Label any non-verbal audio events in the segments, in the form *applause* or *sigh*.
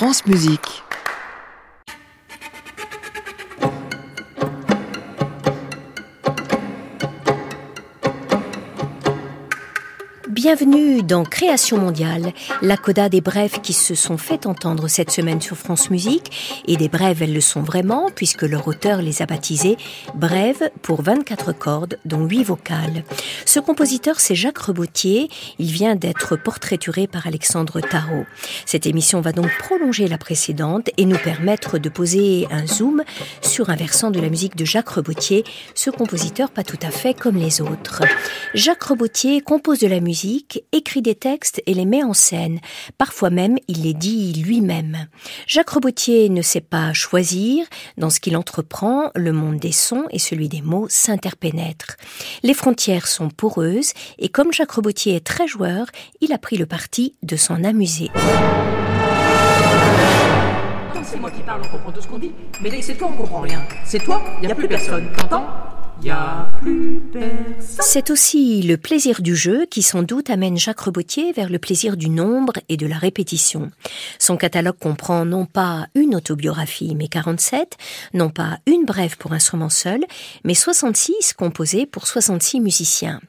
France Musique. Bienvenue dans Création mondiale, la coda des brèves qui se sont fait entendre cette semaine sur France Musique. Et des brèves, elles le sont vraiment, puisque leur auteur les a baptisées Brèves pour 24 cordes, dont 8 vocales. Ce compositeur, c'est Jacques Rebotier. Il vient d'être portraituré par Alexandre Tarot. Cette émission va donc prolonger la précédente et nous permettre de poser un zoom sur un versant de la musique de Jacques Rebotier, ce compositeur pas tout à fait comme les autres. Jacques Rebotier compose de la musique écrit des textes et les met en scène. Parfois même, il les dit lui-même. Jacques Robotier ne sait pas choisir. Dans ce qu'il entreprend, le monde des sons et celui des mots s'interpénètrent. Les frontières sont poreuses et comme Jacques Robotier est très joueur, il a pris le parti de s'en amuser. C'est moi qui parle, on comprend tout ce qu'on dit. Mais c'est toi, on comprend rien. C'est toi, il n'y a plus personne. T'entends? C'est aussi le plaisir du jeu qui sans doute amène Jacques Rebotier vers le plaisir du nombre et de la répétition. Son catalogue comprend non pas une autobiographie mais 47, non pas une brève pour instrument seul, mais 66 composés pour 66 musiciens.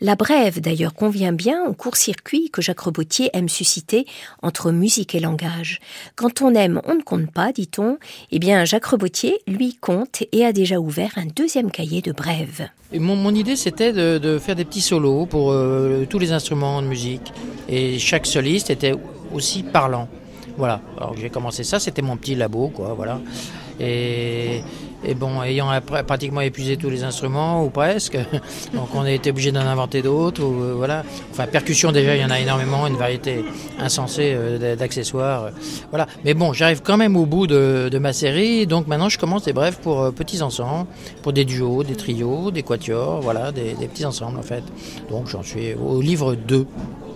La brève, d'ailleurs, convient bien au court-circuit que Jacques Robotier aime susciter entre musique et langage. Quand on aime, on ne compte pas, dit-on. Eh bien, Jacques Robotier, lui, compte et a déjà ouvert un deuxième cahier de brèves. mon, idée, c'était de, faire des petits solos pour euh, tous les instruments de musique. Et chaque soliste était aussi parlant. Voilà. Alors j'ai commencé ça, c'était mon petit labo, quoi. Voilà. Et, bon, ayant pratiquement épuisé tous les instruments, ou presque, *laughs* donc on a été obligé d'en inventer d'autres. Euh, voilà. Enfin, percussion, déjà, il y en a énormément, une variété insensée euh, d'accessoires. voilà. Mais bon, j'arrive quand même au bout de, ma série, donc maintenant je commence des brèves pour euh, petits ensembles, pour des duos, des trios, des quatuors, voilà, des, petits ensembles en fait. Donc j'en suis au livre 2.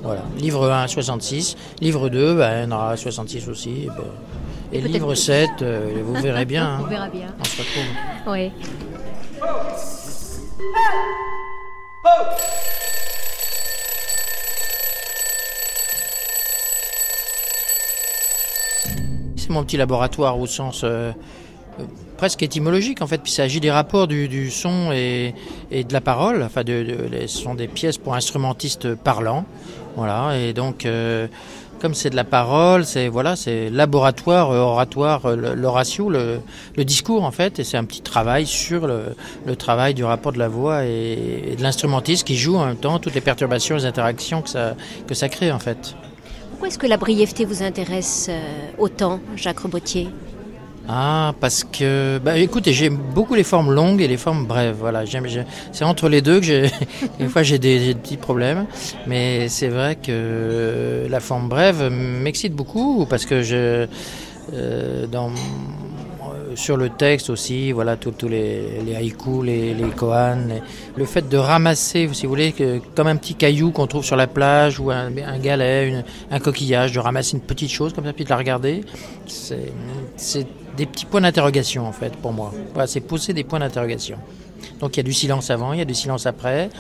Voilà. Livre 1, 66. Livre 2, ben, il y en aura 66 aussi. Ben, et livre 7, euh, vous verrez bien. *laughs* On verra bien. On se retrouve. Oui. C'est mon petit laboratoire au sens euh, presque étymologique en fait, puis ça agit des rapports du, son et, de la parole. Enfin, de, ce sont des pièces pour instrumentistes parlants. Voilà, et donc comme c'est de la parole, c'est voilà, c'est laboratoire, euh, oratoire, euh, l'oratio, le, discours en fait, et c'est un petit travail sur le, travail du rapport de la voix et, de l'instrumentiste qui joue en même temps toutes les perturbations, les interactions que ça que ça crée en fait. Pourquoi est-ce que la brièveté vous intéresse euh, autant, Jacques Robotier ah, parce que, bah, écoutez, j'aime beaucoup les formes longues et les formes brèves. Voilà, j'aime, c'est entre les deux que j'ai, *laughs* des fois j'ai des, petits problèmes, mais c'est vrai que la forme brève m'excite beaucoup parce que je, euh, dans sur le texte aussi, voilà, tous les, les, haïkus, les, les koans, le fait de ramasser, si vous voulez, comme un petit caillou qu'on trouve sur la plage ou un, un galet, un coquillage, de ramasser une petite chose comme ça, puis de la regarder, c'est des petits points d'interrogation en fait pour moi. Voilà, c'est poser des points d'interrogation. Donc il y a du silence avant, il y a du silence après,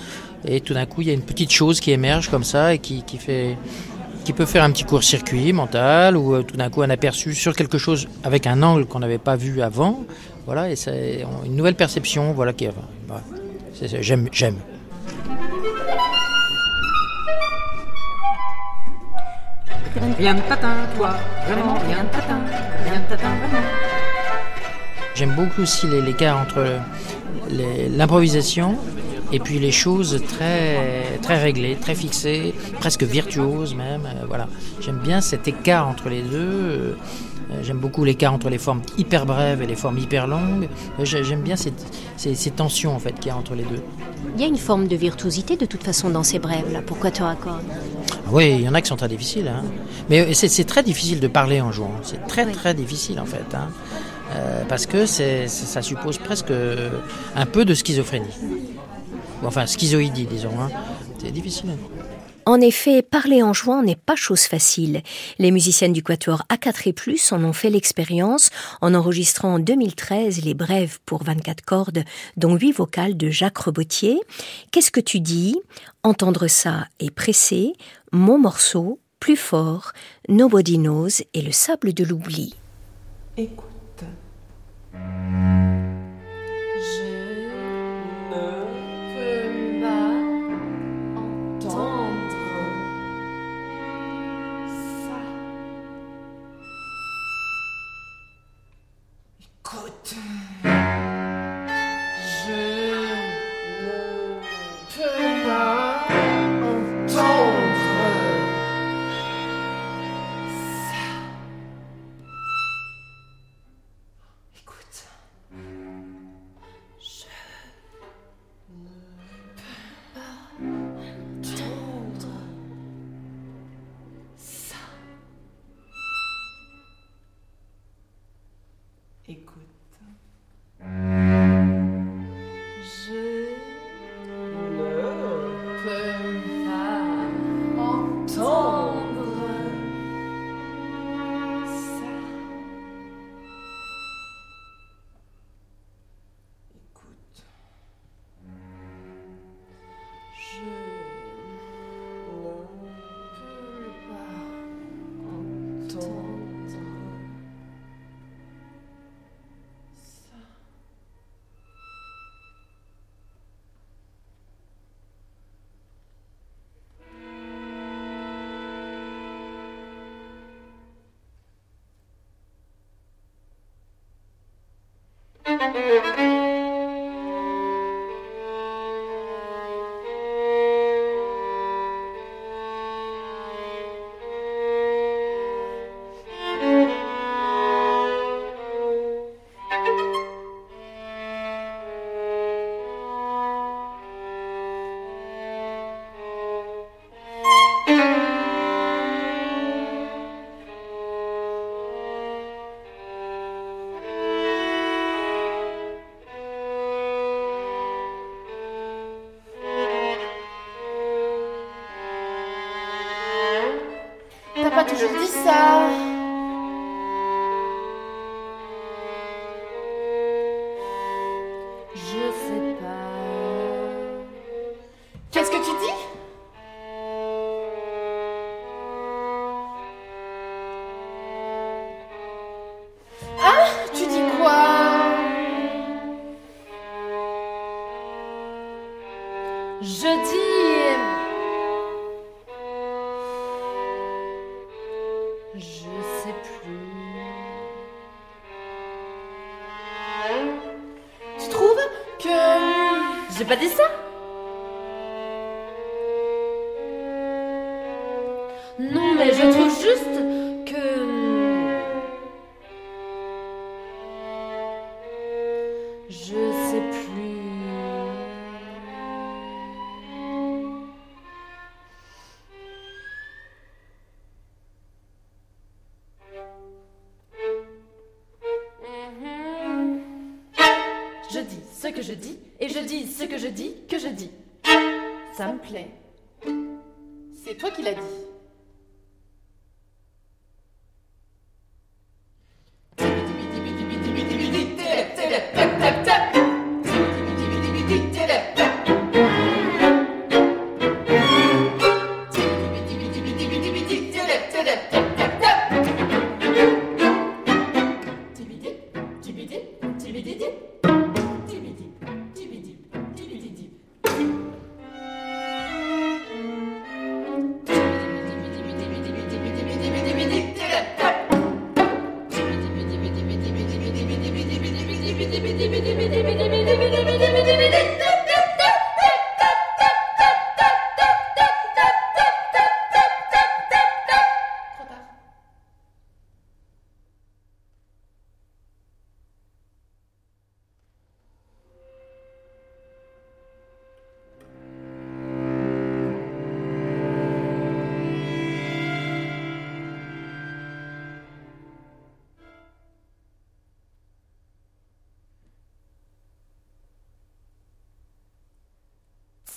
et tout d'un coup il y a une petite chose qui émerge comme ça et qui, qui fait qui peut faire un petit court-circuit mental ou euh, tout d'un coup un aperçu sur quelque chose avec un angle qu'on n'avait pas vu avant. Voilà, et c'est une nouvelle perception. Voilà, qui voilà. j'aime, j'aime. Rien de tatin, toi, vraiment, rien de tatin, rien de vraiment. J'aime beaucoup aussi l'écart entre l'improvisation et puis les choses très, très réglées, très fixées, presque virtuoses même. Euh, voilà. J'aime bien cet écart entre les deux. Euh, j'aime beaucoup l'écart entre les formes hyper brèves et les formes hyper longues. Euh, j'aime bien ces, ces, tensions en fait qu'il y a entre les deux. Il y a une forme de virtuosité de toute façon dans ces brèves là. Pourquoi te raccordes? Oui, il y en a qui sont très difficiles. Hein. Mais c'est très difficile de parler en jouant. C'est très très difficile en fait. Hein. parce que ça suppose presque un peu de schizophrénie enfin schizoïdie disons. Hein. C'est difficile. En effet, parler en jouant n'est pas chose facile. Les musiciennes du Quatuor A4 et plus en ont fait l'expérience en enregistrant en 2013 les brèves pour 24 cordes, dont 8 vocales de Jacques Rebotier. Qu'est-ce que tu dis? Entendre ça est pressé, mon morceau, Plus fort, Nobody Knows et le sable de l'oubli. Écoute. Thank you.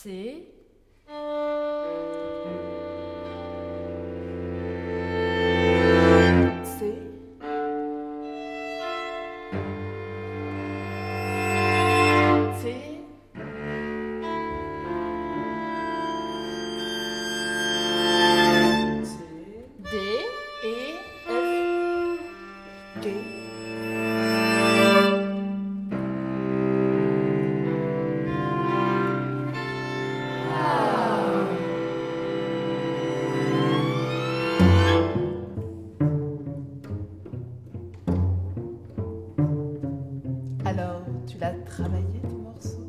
C. travaillé ton morceau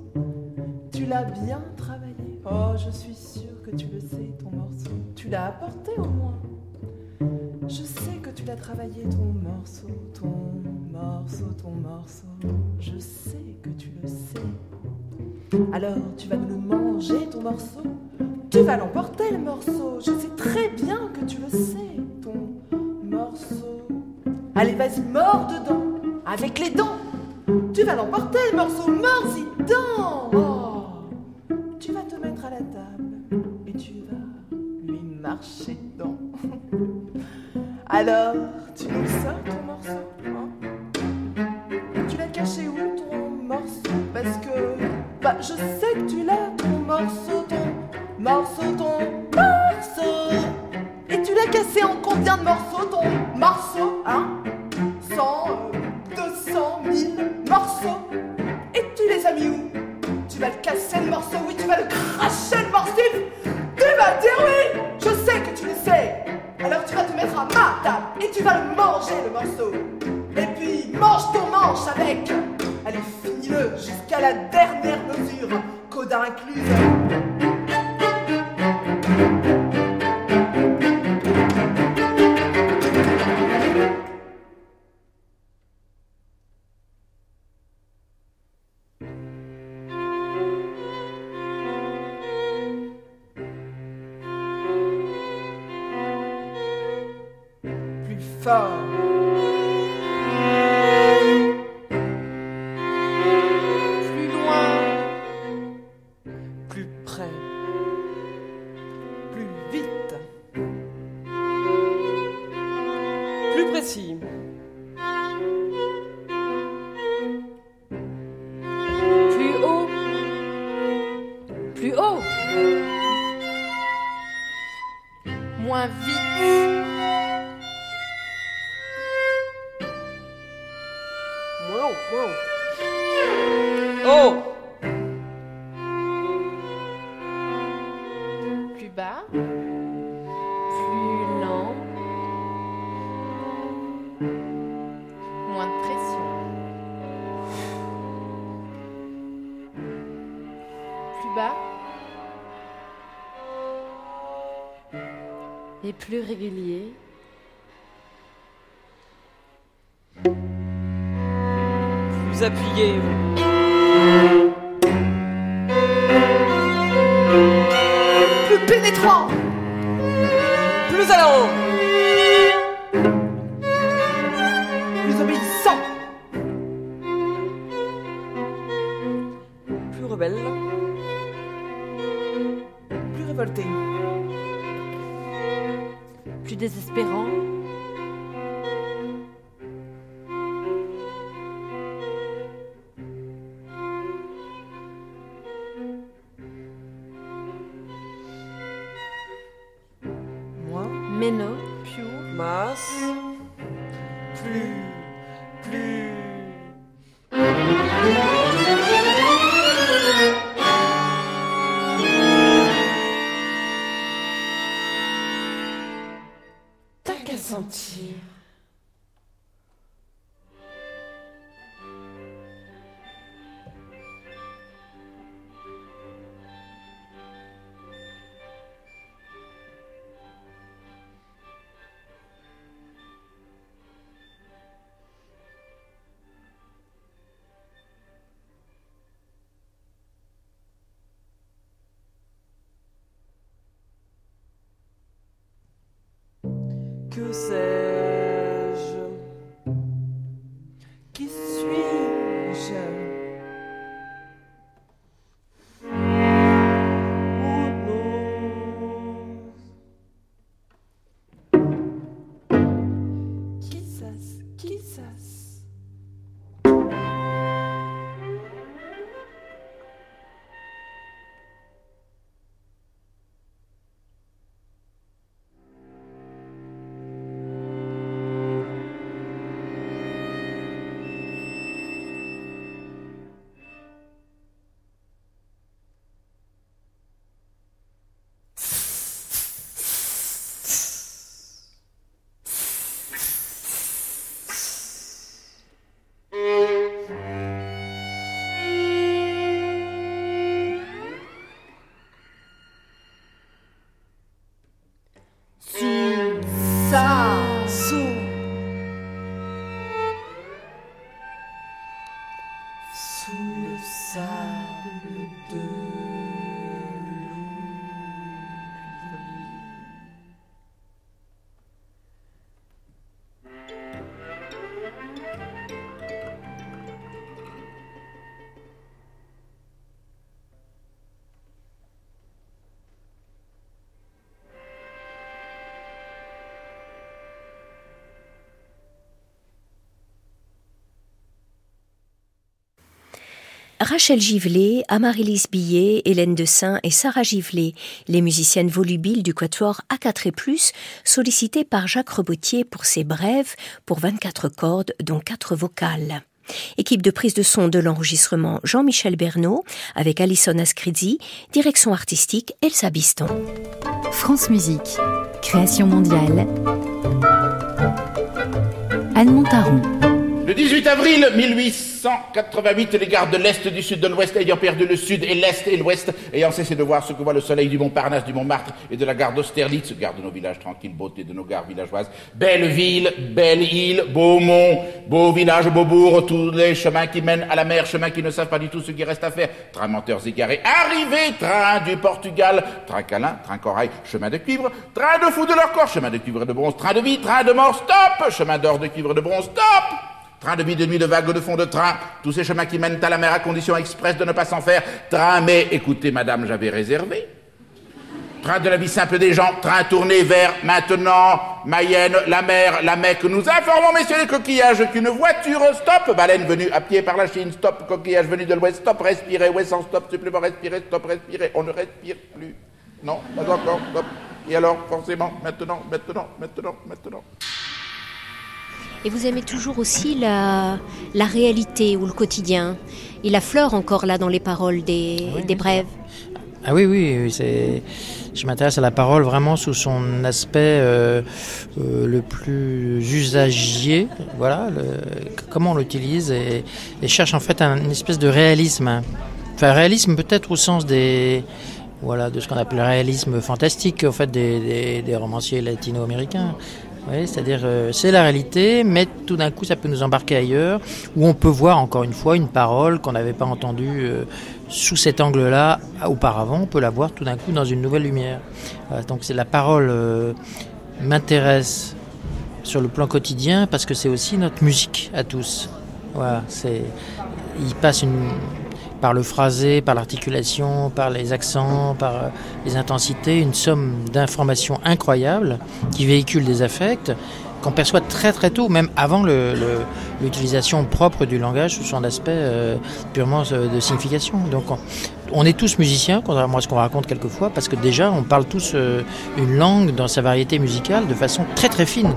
Tu l'as bien travaillé Oh, je suis sûre que tu le sais, ton morceau. Tu l'as apporté au moins. Je sais que tu l'as travaillé, ton morceau, ton morceau, ton morceau. Je sais que tu le sais. Alors, tu vas nous le manger, ton morceau. Tu vas l'emporter, le morceau. Je sais très bien que tu le sais, ton morceau. Allez, vas-y, mords dedans, avec les dents. Tu vas l'emporter, le morceau, mords-y dedans. Oh. Tu vas te mettre à la table et tu vas lui marcher dedans. *laughs* Alors, tu nous sors ton morceau hein? Tu l'as caché où ton morceau? Parce que, bah, je sais que tu l'as, ton morceau, ton morceau, ton morceau. Et tu l'as cassé en combien de morceaux, ton morceau, Plus précis. Et plus régulier. Plus appuyé. Plus pénétrant. Plus allant. Plus Que sais-je Rachel Givelet, Amaryllis Billet, Hélène Dessin et Sarah Givelet, les musiciennes volubiles du quatuor A4 et plus, sollicitées par Jacques Rebotier pour ses brèves pour 24 cordes dont 4 vocales. Équipe de prise de son de l'enregistrement Jean-Michel Bernot avec Alison Ascrizi, direction artistique Elsa Biston. France Musique, création mondiale. Anne Montaron. Le 18 avril 1888, les gardes de l'Est, du Sud, de l'Ouest ayant perdu le Sud et l'Est et l'Ouest, ayant cessé de voir ce que voit le soleil du Montparnasse, du Montmartre et de la gare d'Austerlitz, garde de nos villages tranquilles, beauté de nos gares villageoises, belle ville, belle île, beau mont, beau village, beau bourg, tous les chemins qui mènent à la mer, chemins qui ne savent pas du tout ce qui reste à faire, train menteurs égarés, arrivé, train du Portugal, train câlin, train corail, chemin de cuivre, train de fou de leur corps, chemin de cuivre et de bronze, train de vie, train de mort, stop, chemin d'or de cuivre de bronze, stop! Train de vie, de nuit, de vague, de fond, de train, tous ces chemins qui mènent à la mer à condition express de ne pas s'en faire. Train, mais écoutez, madame, j'avais réservé. Train de la vie simple des gens, train tourné vers maintenant Mayenne, la mer, la Mecque. Nous informons, messieurs les coquillages, qu'une voiture stop, baleine venue à pied par la Chine, stop, coquillage venu de l'ouest, stop, respirez, ouais, sans stop, supplément, respirer, stop, respirer, on ne respire plus. Non, pas encore, stop. Et alors, forcément, maintenant, maintenant, maintenant, maintenant. Et vous aimez toujours aussi la, la réalité ou le quotidien. Il affleure encore là dans les paroles des, des brèves. Ah oui, oui, c'est. Je m'intéresse à la parole vraiment sous son aspect euh, euh, le plus usagier, voilà, le, comment on l'utilise et, et, cherche en fait un, une espèce de réalisme. Enfin, réalisme peut-être au sens des, voilà, de ce qu'on appelle le réalisme fantastique, en fait, des, des, des romanciers latino-américains. C'est-à-dire euh, c'est la réalité, mais tout d'un coup ça peut nous embarquer ailleurs, où on peut voir encore une fois une parole qu'on n'avait pas entendue euh, sous cet angle-là auparavant, on peut la voir tout d'un coup dans une nouvelle lumière. Donc c'est la parole euh, m'intéresse sur le plan quotidien parce que c'est aussi notre musique à tous. Voilà, c'est il passe une par le phrasé, par l'articulation, par les accents, par euh, les intensités, une somme d'informations incroyables qui véhiculent des affects qu'on perçoit très très tôt, même avant l'utilisation propre du langage sous son aspect euh, purement euh, de signification. Donc on, est tous musiciens, contrairement à ce qu'on raconte quelquefois, parce que déjà on parle tous une langue dans sa variété musicale de façon très très fine.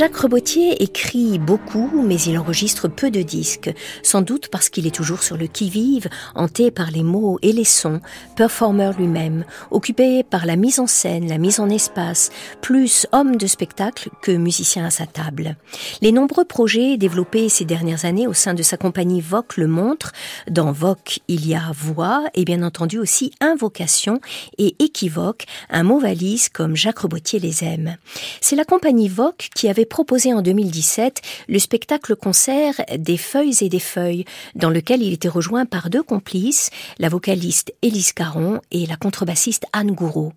Jacques Rebotier écrit beaucoup, mais il enregistre peu de disques, sans doute parce qu'il est toujours sur le qui-vive, hanté par les mots et les sons, performeur lui-même, occupé par la mise en scène, la mise en espace, plus homme de spectacle que musicien à sa table. Les nombreux projets développés ces dernières années au sein de sa compagnie Voc le montrent. Dans Voc, il y a voix et bien entendu aussi invocation et équivoque, un mot valise comme Jacques Rebotier les aime. C'est la compagnie Voc qui avait proposé en 2017 le spectacle-concert Des feuilles et des feuilles, dans lequel il était rejoint par deux complices, la vocaliste Élise Caron et la contrebassiste Anne Gouraud.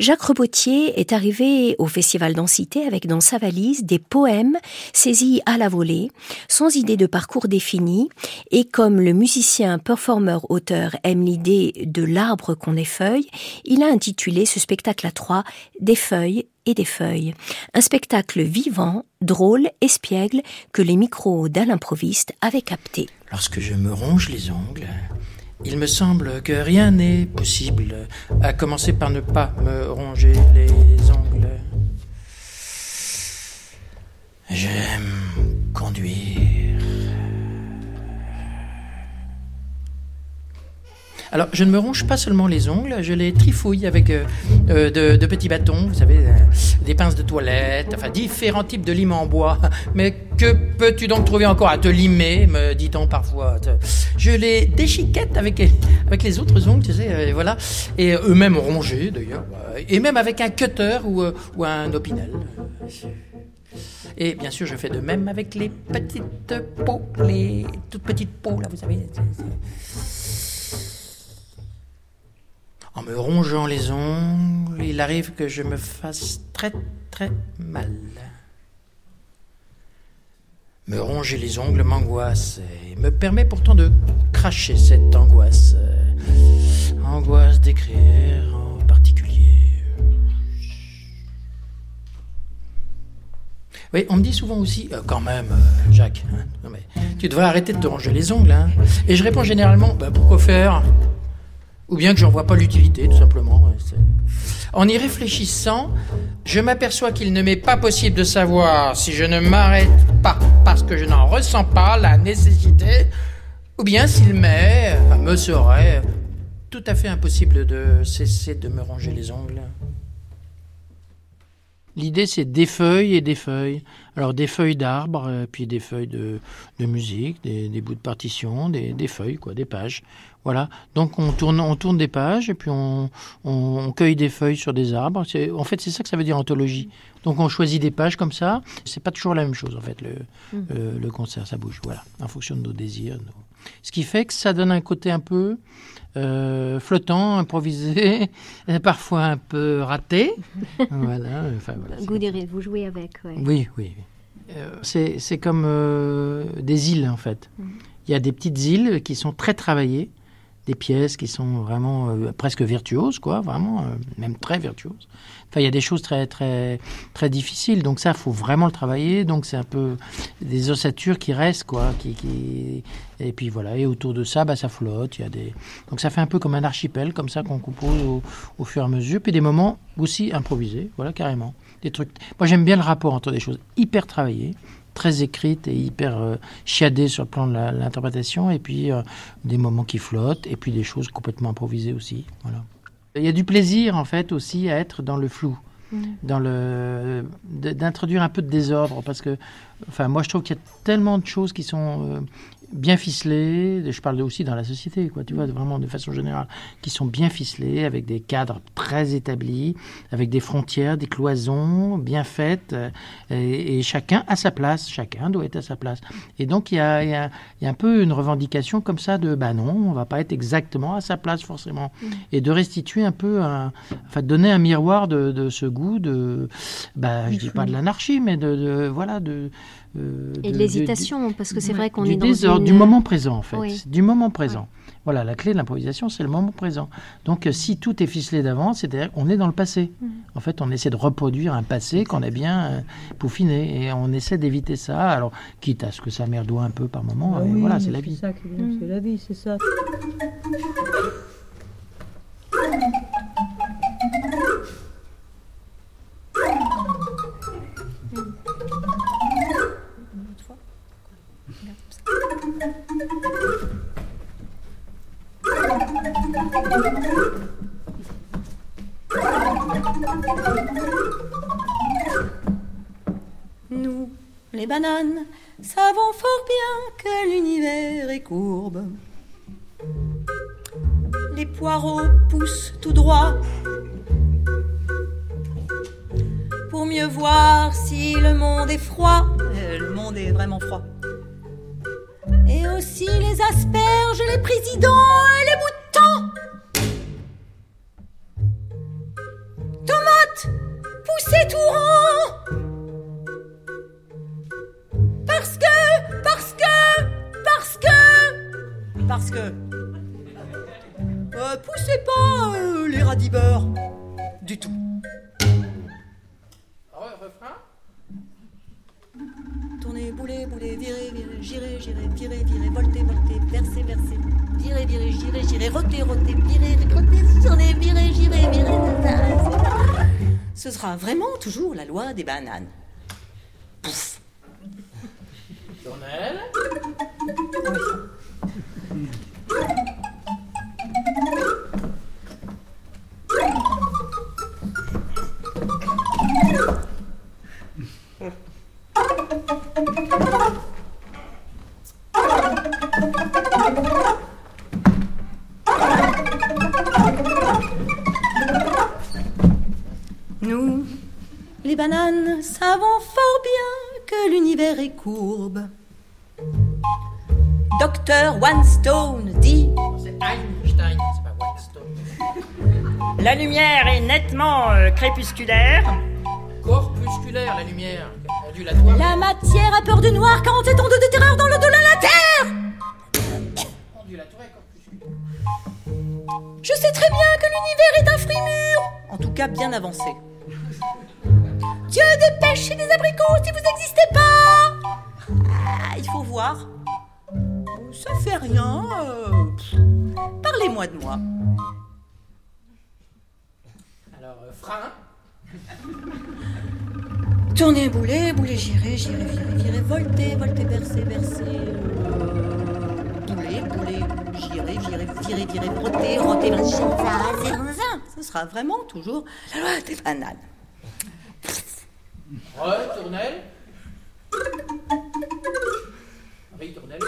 Jacques Rebotier est arrivé au Festival Densité avec dans sa valise des poèmes saisis à la volée, sans idée de parcours défini, et comme le musicien, performeur, auteur aime l'idée de l'arbre qu'on effeuille, il a intitulé ce spectacle à trois Des feuilles et des feuilles. Un spectacle vivant, drôle, espiègle que les micros d'Alain Proviste avaient capté. Lorsque je me ronge les ongles, il me semble que rien n'est possible, à commencer par ne pas me ronger les ongles. J'aime conduire. Alors, je ne me ronge pas seulement les ongles, je les trifouille avec euh, euh, de, de petits bâtons, vous savez, euh, des pinces de toilette, enfin différents types de limes en bois. Mais que peux-tu donc trouver encore à te limer, me dit-on parfois? Je les déchiquette avec, avec les autres ongles, tu sais, euh, et voilà. Et eux-mêmes rongés, d'ailleurs. Et même avec un cutter ou, ou un opinel. Et bien sûr, je fais de même avec les petites peaux, les toutes petites peaux, là, vous savez. En me rongeant les ongles, il arrive que je me fasse très très mal. Me ronger les ongles m'angoisse et me permet pourtant de cracher cette angoisse. Angoisse d'écrire en particulier. Oui, on me dit souvent aussi, euh, quand même, euh, Jacques, hein, tu devrais arrêter de te ronger les ongles. Hein. Et je réponds généralement, bah, pourquoi faire? Ou bien que j'en vois pas l'utilité, tout simplement. En y réfléchissant, je m'aperçois qu'il ne m'est pas possible de savoir si je ne m'arrête pas parce que je n'en ressens pas la nécessité, ou bien s'il m'est, me serait tout à fait impossible de cesser de me ronger les ongles. L'idée, c'est des feuilles et des feuilles. Alors, des feuilles d'arbres, euh, puis des feuilles de, de musique, des, des bouts de partition, des, des feuilles, quoi, des pages. Voilà. Donc, on tourne, on tourne des pages et puis on, on, on cueille des feuilles sur des arbres. En fait, c'est ça que ça veut dire anthologie. Donc, on choisit des pages comme ça. C'est pas toujours la même chose, en fait, le, le, le concert. Ça bouge, voilà, en fonction de nos désirs. nos- Ce qui fait que ça donne un côté un peu euh, flottant, improvisé, parfois un peu raté. *laughs* voilà. Enfin, vous jouez avec, ouais. oui, oui. Euh, c'est c'est comme euh, des îles, en fait. Il y a des petites îles qui sont très travaillées, des pièces qui sont vraiment euh, presque virtuoses, quoi, vraiment, euh, même très virtuoses. Enfin, il y a des choses très, très, très difficiles, donc ça, faut vraiment le travailler. Donc, c'est un peu des ossatures qui restent, quoi, qui, qui... et puis voilà. Et autour de ça, bah, ça flotte. Il y a des, donc ça fait un peu comme un archipel, comme ça qu'on compose au, au fur et à mesure. Puis des moments aussi improvisés, voilà, carrément. Des trucs. Moi, j'aime bien le rapport entre des choses hyper travaillées, très écrites et hyper euh, chiadées sur le plan de l'interprétation, et puis euh, des moments qui flottent, et puis des choses complètement improvisées aussi. Voilà. Il y a du plaisir, en fait, aussi à être dans le flou, dans le d'introduire un peu de désordre, parce que, enfin, moi, je trouve qu'il y a tellement de choses qui sont euh, bien ficelées. Je parle aussi dans la société, quoi, tu vois, vraiment de façon générale, qui sont bien ficelées, avec des cadres très établis, avec des frontières, des cloisons bien faites, euh, et, et chacun à sa place. Chacun doit être à sa place. Et donc, il y a, il y a- il y a un peu une revendication comme ça de, bah non, on va pas être exactement à sa place forcément. Et de restituer un peu, un, enfin, de donner un miroir de, de ce goût de, bah, je dis pas de l'anarchie, mais de, de- voilà, de. Euh, Et de de- l'hésitation, parce que c'est vrai qu'on est dans désordre, une... du moment présent en fait, Oui. C'est du moment présent. Voilà, la clé de l'improvisation, c'est le moment présent. Donc, euh, si tout est ficelé d'avance, c'est-à-dire qu'on est dans le passé. Mm. En fait, on essaie de reproduire un passé qu'on a bien euh, peaufiné, et on essaie d'éviter ça. Alors, quitte à ce que ça merdoie un peu par moment, Ah mais oui, voilà, c'est la c'est vie. ça qui est bien, c'est la vie, c'est ça. Nous, les bananes, savons fort bien que l'univers est courbe. Les poireaux poussent tout droit pour mieux voir si le monde est froid. Euh, le monde est vraiment froid. Les asperges, les présidents et les moutons. Virez, virez, voltez, voltez, versez, versez, virez, virez, girez, girez, rotez, rotez, virez, rotez, tournez, virez, girez, virez. Ce sera vraiment toujours la loi des bananes. Pouf. Docteur One Stone dit C'est Einstein, c'est pas Whitestone. La lumière est nettement euh, crépusculaire. Corpusculaire, la lumière. La matière a peur du noir 47 ans de terreur dans l'au-delà de la Terre. Je sais très bien que l'univers est un fruit mûr En tout cas bien avancé. *laughs* Dieu des pêches et des abricots si vous n'existez pas Ah, Il faut voir. Ça fait rien. euh, Parlez-moi de moi. Alors, euh, frein. Tournez, boulet, boulet, girez, girez, virez, virez, voltez, voltez, bercez, bercez. euh, Boulet, boulet, rottez, rottez, bercez, ça, ça, ça. Ce sera vraiment toujours la loi des bananes. Retournelle. Ritournelle.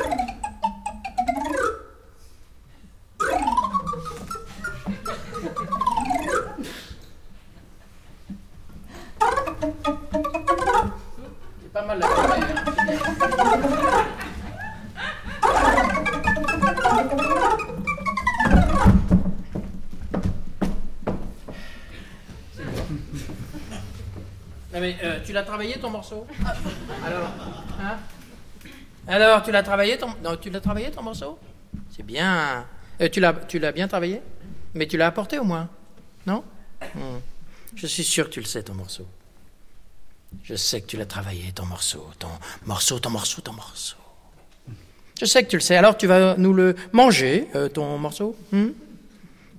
C'est pas mal la. Non mais euh, tu l'as travaillé ton morceau? Alors, hein? Alors tu l'as travaillé ton non, tu l'as travaillé ton morceau? C'est bien. Euh, tu l'as tu l'as bien travaillé? Mais tu l'as apporté au moins Non? Hmm. Je suis sûr que tu le sais ton morceau. Je sais que tu l'as travaillé ton morceau, ton morceau, ton morceau, ton morceau. Je sais que tu le sais. Alors tu vas nous le manger euh, ton morceau? Hmm?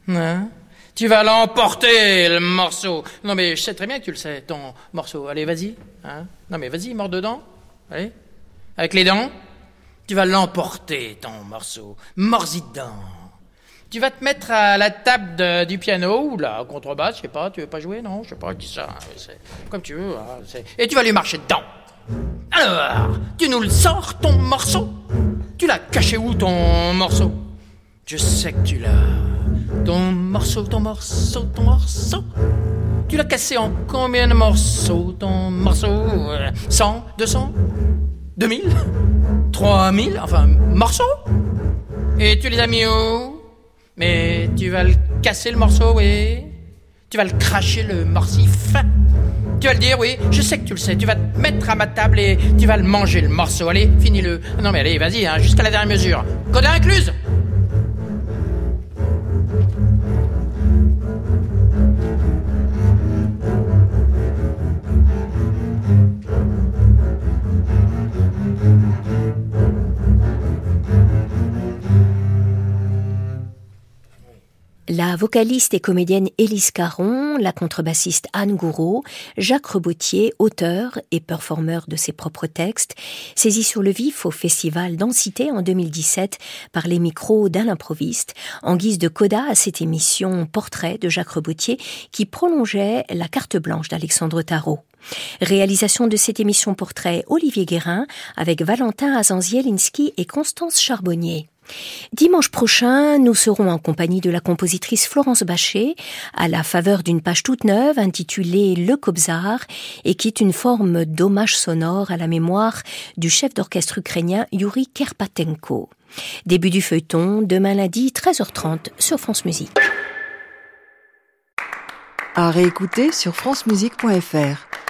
Hein? Tu vas l'emporter, le morceau. Non, mais je sais très bien que tu le sais, ton morceau. Allez, vas-y. Hein? Non, mais vas-y, mors dedans. Allez. Avec les dents. Tu vas l'emporter, ton morceau. Mords-y dedans. Tu vas te mettre à la table du piano ou la contrebasse, je sais pas, tu veux pas jouer, non? Je sais pas, dis ça. Comme tu veux. hein, Et tu vas lui marcher dedans. Alors, tu nous le sors, ton morceau? Tu l'as caché où, ton morceau? Je sais que tu l'as. Ton morceau, ton morceau, ton morceau. Tu l'as cassé en combien de morceaux, ton morceau? Euh, 100, 200, 2000, 3000, enfin, morceaux Et tu les as mis où? Mais tu vas le casser le morceau, oui Tu vas le cracher le morcif tu vas le dire, oui, je sais que tu le sais. Tu vas te mettre à ma table et tu vas le manger, le morceau. Allez, finis-le. Non, mais allez, vas-y, hein, jusqu'à la dernière mesure. Code incluse La vocaliste et comédienne Élise Caron, la contrebassiste Anne Gouraud, Jacques Rebotier, auteur et performeur de ses propres textes, saisis sur le vif au festival Densité en 2017 par les micros d'Alain Improviste, en guise de coda à cette émission Portrait de Jacques Rebotier qui prolongeait la carte blanche d'Alexandre Tarot. Réalisation de cette émission Portrait Olivier Guérin avec Valentin Azanzielinski et Constance Charbonnier. Dimanche prochain, nous serons en compagnie de la compositrice Florence Bachet à la faveur d'une page toute neuve intitulée Le Kobzar et qui est une forme d'hommage sonore à la mémoire du chef d'orchestre ukrainien Yuri Kerpatenko. Début du feuilleton, demain lundi 13h30 sur France Musique. À réécouter sur francemusique.fr.